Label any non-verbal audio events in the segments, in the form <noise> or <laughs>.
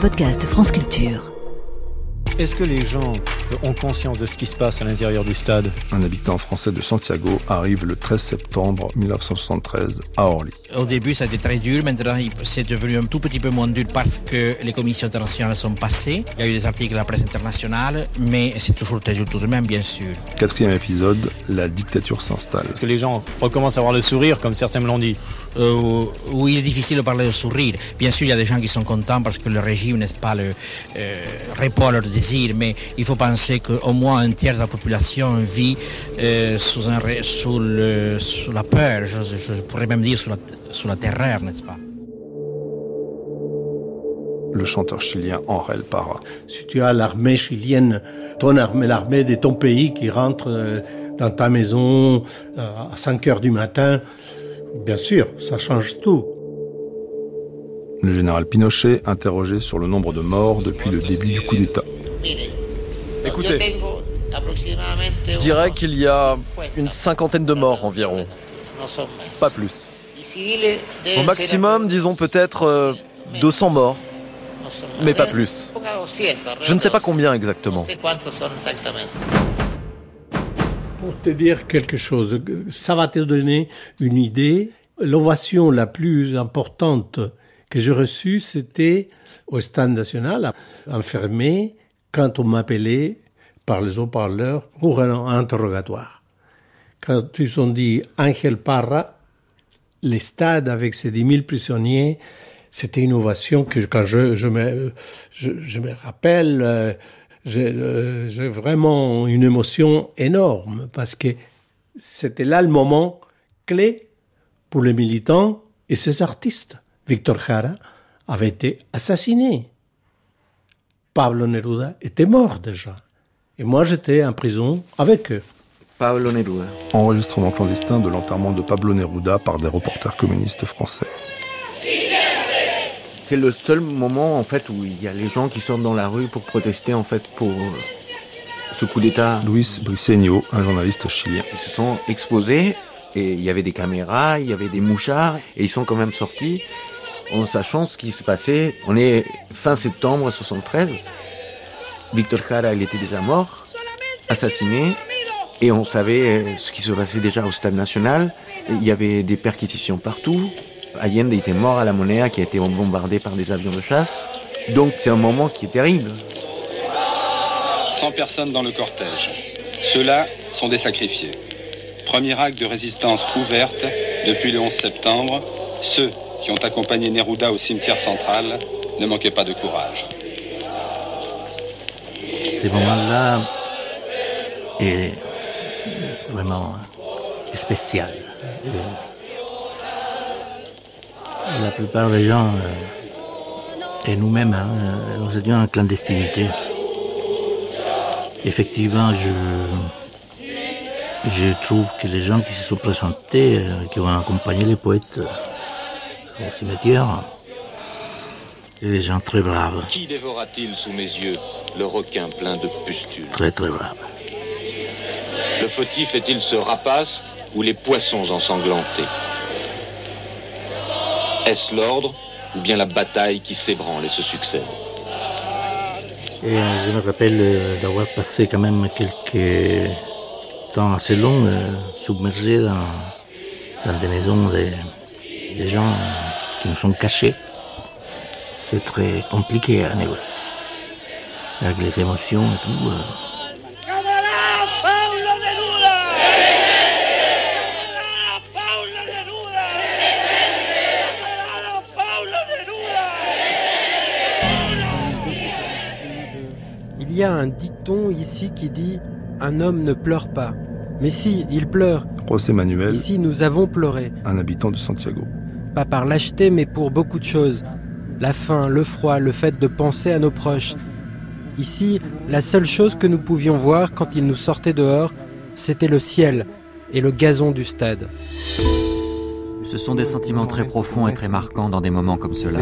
podcast France Culture. Est-ce que les gens ont conscience de ce qui se passe à l'intérieur du stade? Un habitant français de Santiago arrive le 13 septembre 1973 à Orly. Au début, ça a été très dur. Maintenant, c'est devenu un tout petit peu moins dur parce que les commissions internationales sont passées. Il y a eu des articles de la presse internationale, mais c'est toujours très dur tout de même, bien sûr. Quatrième épisode, la dictature s'installe. Est-ce que les gens recommencent à avoir le sourire, comme certains me l'ont dit euh, Oui, il est difficile de parler de sourire. Bien sûr, il y a des gens qui sont contents parce que le régime, n'est-ce pas, le, euh, répond à leurs désirs, mais il faut penser qu'au moins un tiers de la population vit euh, sous, un, sous, le, sous, la peur, je, je pourrais même dire sous la, sous la terreur, n'est-ce pas? Le chanteur chilien Henrel Parra. Si tu as l'armée chilienne, ton armée, l'armée de ton pays qui rentre dans ta maison à 5 heures du matin, bien sûr, ça change tout. Le général Pinochet interrogé sur le nombre de morts depuis le début du coup d'État. Écoutez, je dirais qu'il y a une cinquantaine de morts environ. Pas plus. Au maximum, disons peut-être 200 morts. Mais pas plus. Je ne sais pas combien exactement. Pour te dire quelque chose, ça va te donner une idée. L'ovation la plus importante que j'ai reçue, c'était au Stade national, enfermé, quand on m'appelait par les haut-parleurs pour un interrogatoire. Quand ils ont dit Angel Parra, les stades avec ses 10 000 prisonniers, c'était une ovation que quand je, me, rappelle, euh, j'ai vraiment une émotion énorme parce que c'était là le moment clé pour les militants et ces artistes. Victor Jara avait été assassiné. Pablo Neruda était mort déjà. Et moi, j'étais en prison avec eux. Pablo Neruda. Enregistrement clandestin de l'enterrement de Pablo Neruda par des reporters communistes français. C'est le seul moment en fait où il y a les gens qui sortent dans la rue pour protester en fait pour ce coup d'État. Luis Briceño, un journaliste chilien. Ils se sont exposés et il y avait des caméras, il y avait des mouchards et ils sont quand même sortis en sachant ce qui se passait. On est fin septembre 73. Victor Jara, il était déjà mort, assassiné, et on savait ce qui se passait déjà au Stade National. Il y avait des perquisitions partout. Allende était mort à la Monnaie, qui a été bombardé par des avions de chasse. Donc c'est un moment qui est terrible. 100 personnes dans le cortège. Ceux-là sont des sacrifiés. Premier acte de résistance ouverte depuis le 11 septembre. Ceux qui ont accompagné Neruda au cimetière central ne manquaient pas de courage. Ces moments-là est vraiment spécial. Et la plupart des gens, et nous-mêmes, hein, nous étions en clandestinité. Effectivement, je, je trouve que les gens qui se sont présentés, qui ont accompagné les poètes au cimetière, c'est des gens très braves. Qui dévora-t-il sous mes yeux le requin plein de pustules? Très très braves. Le fautif est-il ce rapace ou les poissons ensanglantés? Est-ce l'ordre ou bien la bataille qui s'ébranle et se succède? Et je me rappelle d'avoir passé quand même quelques temps assez long euh, submergé dans, dans des maisons des, des gens qui nous sont cachés. C'est très compliqué à négocier. Avec les émotions et tout. Euh. Il y a un dicton ici qui dit Un homme ne pleure pas. Mais si, il pleure. José Manuel. Ici, nous avons pleuré. Un habitant de Santiago. Pas par lâcheté, mais pour beaucoup de choses. La faim, le froid, le fait de penser à nos proches. Ici, la seule chose que nous pouvions voir quand ils nous sortaient dehors, c'était le ciel et le gazon du stade. Ce sont des sentiments très profonds et très marquants dans des moments comme cela.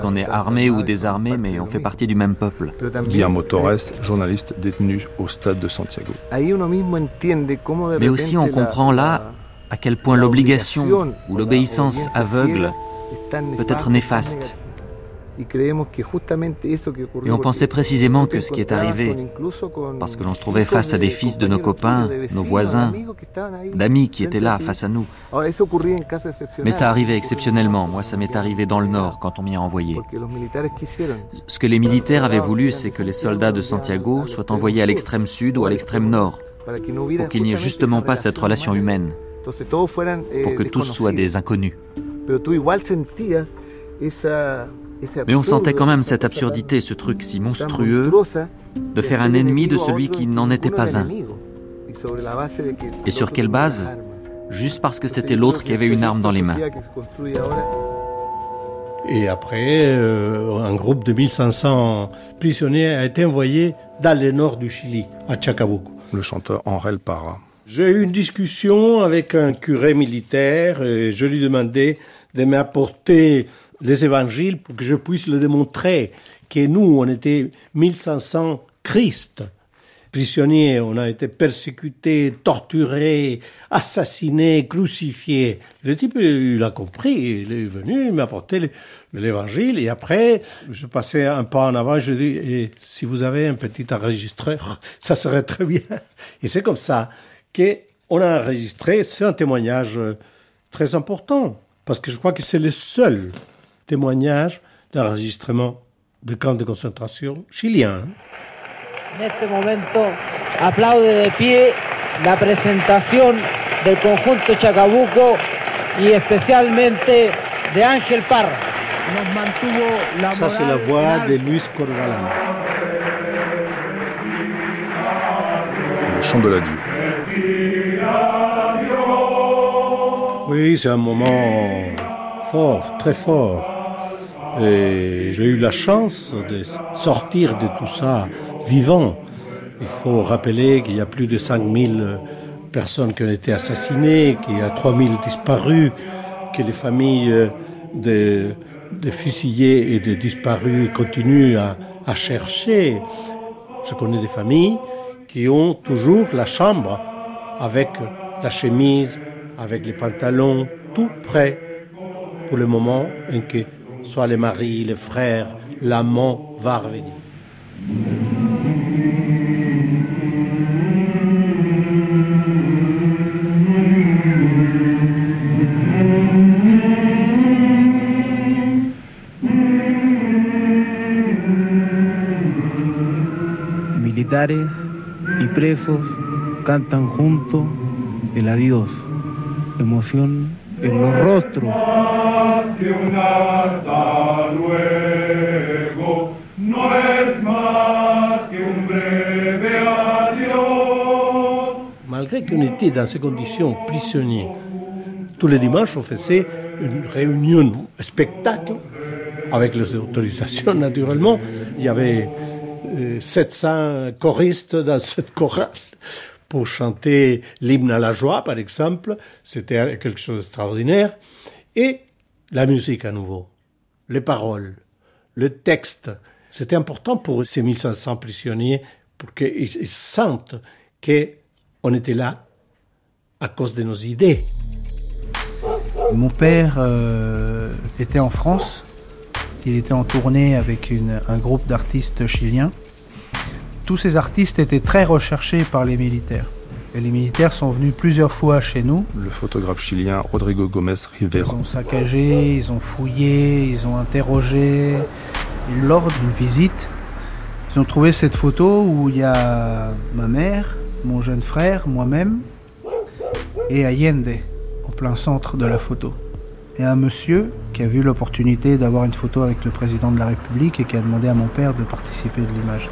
Qu'on est armé ou désarmé, mais on fait partie du même peuple. Guillermo Torres, journaliste détenu au stade de Santiago. Mais aussi on comprend là à quel point l'obligation ou l'obéissance aveugle peut être néfaste. Et on pensait précisément que ce qui est arrivé, parce que l'on se trouvait face à des fils de nos copains, nos voisins, d'amis qui étaient là face à nous. Mais ça arrivait exceptionnellement. Moi, ça m'est arrivé dans le nord quand on m'y a envoyé. Ce que les militaires avaient voulu, c'est que les soldats de Santiago soient envoyés à l'extrême sud ou à l'extrême nord, pour qu'il n'y ait justement pas cette relation humaine, pour que tous soient des inconnus. Mais on sentait quand même cette absurdité, ce truc si monstrueux, de faire un ennemi de celui qui n'en était pas un. Et sur quelle base Juste parce que c'était l'autre qui avait une arme dans les mains. Et après, euh, un groupe de 1500 prisonniers a été envoyé dans le nord du Chili, à Chacabuco. Le chanteur Henrel Parra. J'ai eu une discussion avec un curé militaire et je lui demandais de m'apporter les évangiles pour que je puisse le démontrer que nous, on était 1500 Christ. Prisonniers, on a été persécutés, torturés, assassinés, crucifiés. Le type, il a compris, il est venu, il m'a apporté l'évangile, et après, je passais un pas en avant, je dis, et si vous avez un petit enregistreur, <laughs> ça serait très bien. Et c'est comme ça qu'on a enregistré, c'est un témoignage très important, parce que je crois que c'est le seul témoignage d'enregistrement de camps de concentration chiliens. En este momento aplaude de pie la presentación del conjunto Chacabuco y especialmente de Ángel Parra. Nos mantuvo la Ça, c'est la voix de Luis Corvalán. Le chant de l'adieu. Oui, c'est un moment fort, très fort. Et j'ai eu la chance de sortir de tout ça vivant. Il faut rappeler qu'il y a plus de 5000 personnes qui ont été assassinées, qu'il y a 3000 disparus, que les familles des, fusillés et des disparus continuent à chercher. Je connais des familles qui ont toujours la chambre avec la chemise, avec les pantalons, tout prêt pour le moment en que soit les maris, les frères, l'amant va revenir. Militares y presos cantan juntos el adiós, emoción en los rostros. Malgré qu'on était dans ces conditions prisonniers, tous les dimanches on faisait une réunion, un spectacle, avec les autorisations <laughs> naturellement. Il y avait 700 euh, choristes dans cette chorale pour chanter l'hymne à la joie, par exemple. C'était quelque chose d'extraordinaire. Et la musique à nouveau, les paroles, le texte. C'était important pour ces 1500 prisonniers pour qu'ils sentent qu'on était là à cause de nos idées. Mon père euh, était en France. Il était en tournée avec un groupe d'artistes chiliens tous ces artistes étaient très recherchés par les militaires. Et les militaires sont venus plusieurs fois chez nous. Le photographe chilien Rodrigo Gomez Rivera. Ils ont saccagé, ils ont fouillé, ils ont interrogé. Et lors d'une visite, ils ont trouvé cette photo où il y a ma mère, mon jeune frère, moi-même et Allende au plein centre de la photo. Et un monsieur qui a vu l'opportunité d'avoir une photo avec le président de la République et qui a demandé à mon père de participer de l'image.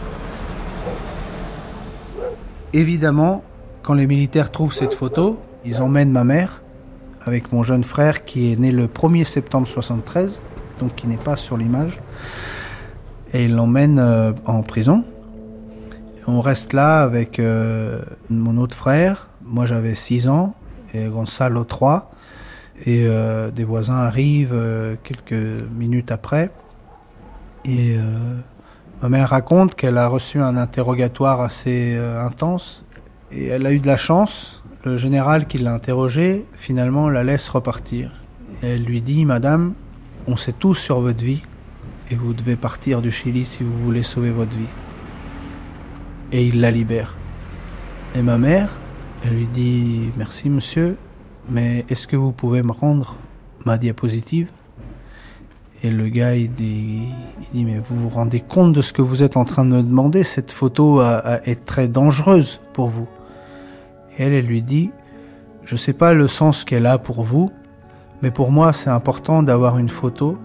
Évidemment, quand les militaires trouvent cette photo, ils emmènent ma mère avec mon jeune frère qui est né le 1er septembre 73, donc qui n'est pas sur l'image, et ils l'emmènent euh, en prison. On reste là avec euh, mon autre frère, moi j'avais 6 ans, et Gonzalo 3, et euh, des voisins arrivent quelques minutes après, et Ma mère raconte qu'elle a reçu un interrogatoire assez euh, intense et elle a eu de la chance. Le général qui l'a interrogée, finalement, la laisse repartir. elle lui dit Madame, on sait tout sur votre vie, et vous devez partir du Chili si vous voulez sauver votre vie. Et il la libère. Et ma mère, elle lui dit Merci monsieur, mais est-ce que vous pouvez me rendre ma diapositive? Et le gars, il dit, il dit Mais vous vous rendez compte de ce que vous êtes en train de me demander? Cette photo est très dangereuse pour vous. Et elle, elle lui dit Je ne sais pas le sens qu'elle a pour vous, mais pour moi, c'est important d'avoir une photo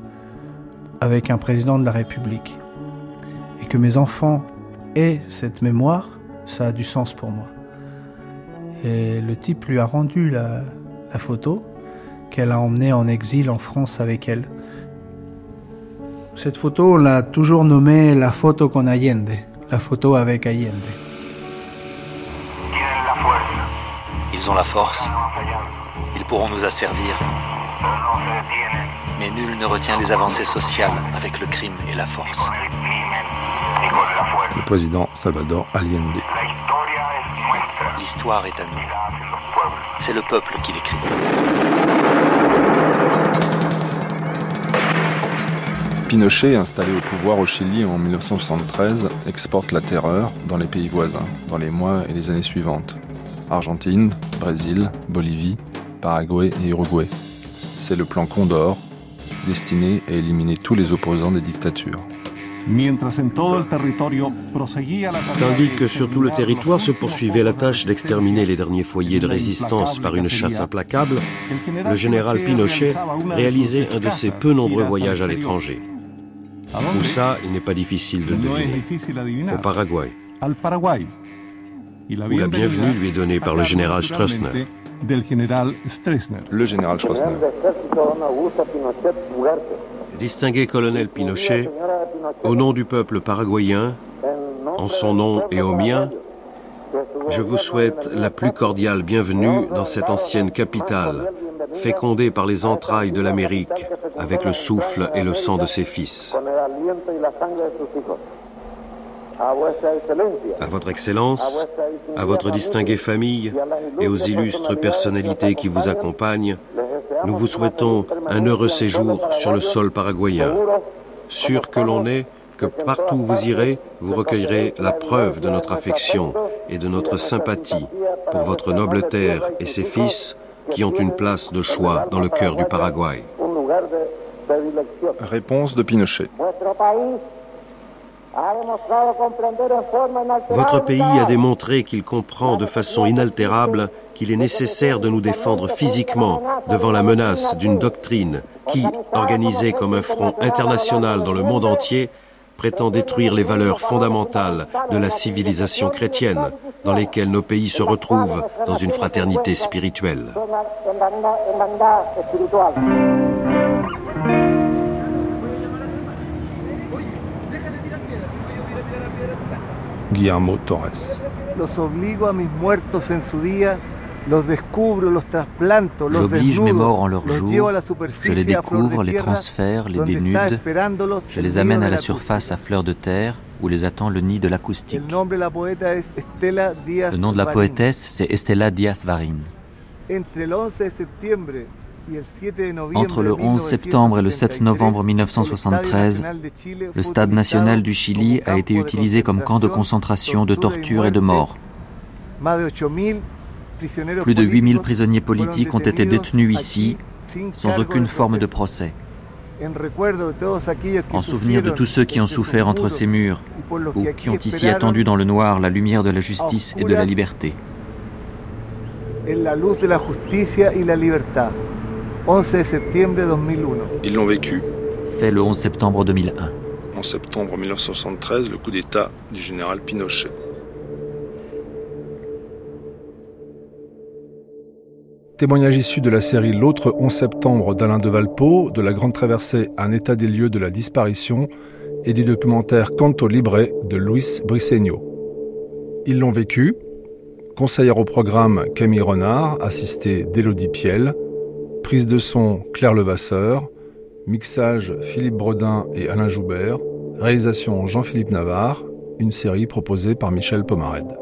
avec un président de la République. Et que mes enfants aient cette mémoire, ça a du sens pour moi. Et le type lui a rendu la, photo qu'elle a emmenée en exil en France avec elle. Cette photo, on l'a toujours nommée la photo con Allende, la photo avec Allende. Ils ont la force, ils pourront nous asservir, mais nul ne retient les avancées sociales avec le crime et la force. Le président Salvador Allende. L'histoire est à nous. C'est le peuple qui l'écrit. Pinochet, installé au pouvoir au Chili en 1973, exporte la terreur dans les pays voisins, dans les mois et les années suivantes. Argentine, Brésil, Bolivie, Paraguay et Uruguay. C'est le plan Condor, destiné à éliminer tous les opposants des dictatures. Tandis que sur tout le territoire se poursuivait la tâche d'exterminer les derniers foyers de résistance par une chasse implacable, le général Pinochet réalisait un de ses peu nombreux voyages à l'étranger. Où ça, il n'est pas difficile de deviner. Au Paraguay. Où la bienvenue lui est donnée par le général Stroessner. Le général Stroessner. Distingué colonel Pinochet, au nom du peuple paraguayen, en son nom et au mien, je vous souhaite la plus cordiale bienvenue dans cette ancienne capitale, fécondée par les entrailles de l'Amérique avec le souffle et le sang de ses fils. À votre Excellence, à votre distinguée famille et aux illustres personnalités qui vous accompagnent, nous vous souhaitons un heureux séjour sur le sol paraguayen. Sûr que l'on est que partout où vous irez, vous recueillerez la preuve de notre affection et de notre sympathie pour votre noble terre et ses fils qui ont une place de choix dans le cœur du Paraguay. Réponse de Pinochet. Votre pays a démontré qu'il comprend de façon inaltérable qu'il est nécessaire de nous défendre physiquement devant la menace d'une doctrine qui, organisée comme un front international dans le monde entier, prétend détruire les valeurs fondamentales de la civilisation chrétienne dans lesquelles nos pays se retrouvent dans une fraternité spirituelle. Guillermo Torres. J'oblige mes morts en leur jour, je les découvre, les transfère, les dénude, je les amène à la surface à fleur de terre, où les attend le nid de l'acoustique. Le nom de la poétesse, c'est Estela Díaz Varin. Entre le 11 septembre et le 7 novembre 1973, le Stade national du Chili a été utilisé comme camp de concentration, de torture et de mort. Plus de 8000 prisonniers politiques ont été détenus ici sans aucune forme de procès. En souvenir de tous ceux qui ont souffert entre ces murs ou qui ont ici attendu dans le noir la lumière de la justice et de la liberté. 11 septembre 2001. Ils l'ont vécu. Fait le 11 septembre 2001. En septembre 1973, le coup d'État du général Pinochet. Témoignage issu de la série L'autre 11 septembre d'Alain de Valpo, de la Grande Traversée, un état des lieux de la disparition et du documentaire Canto Libre de Luis Briceño. Ils l'ont vécu. Conseillère au programme Camille Renard, assistée d'Élodie Piel, Prise de son Claire Levasseur, mixage Philippe Bredin et Alain Joubert, réalisation Jean-Philippe Navarre, une série proposée par Michel Pomared.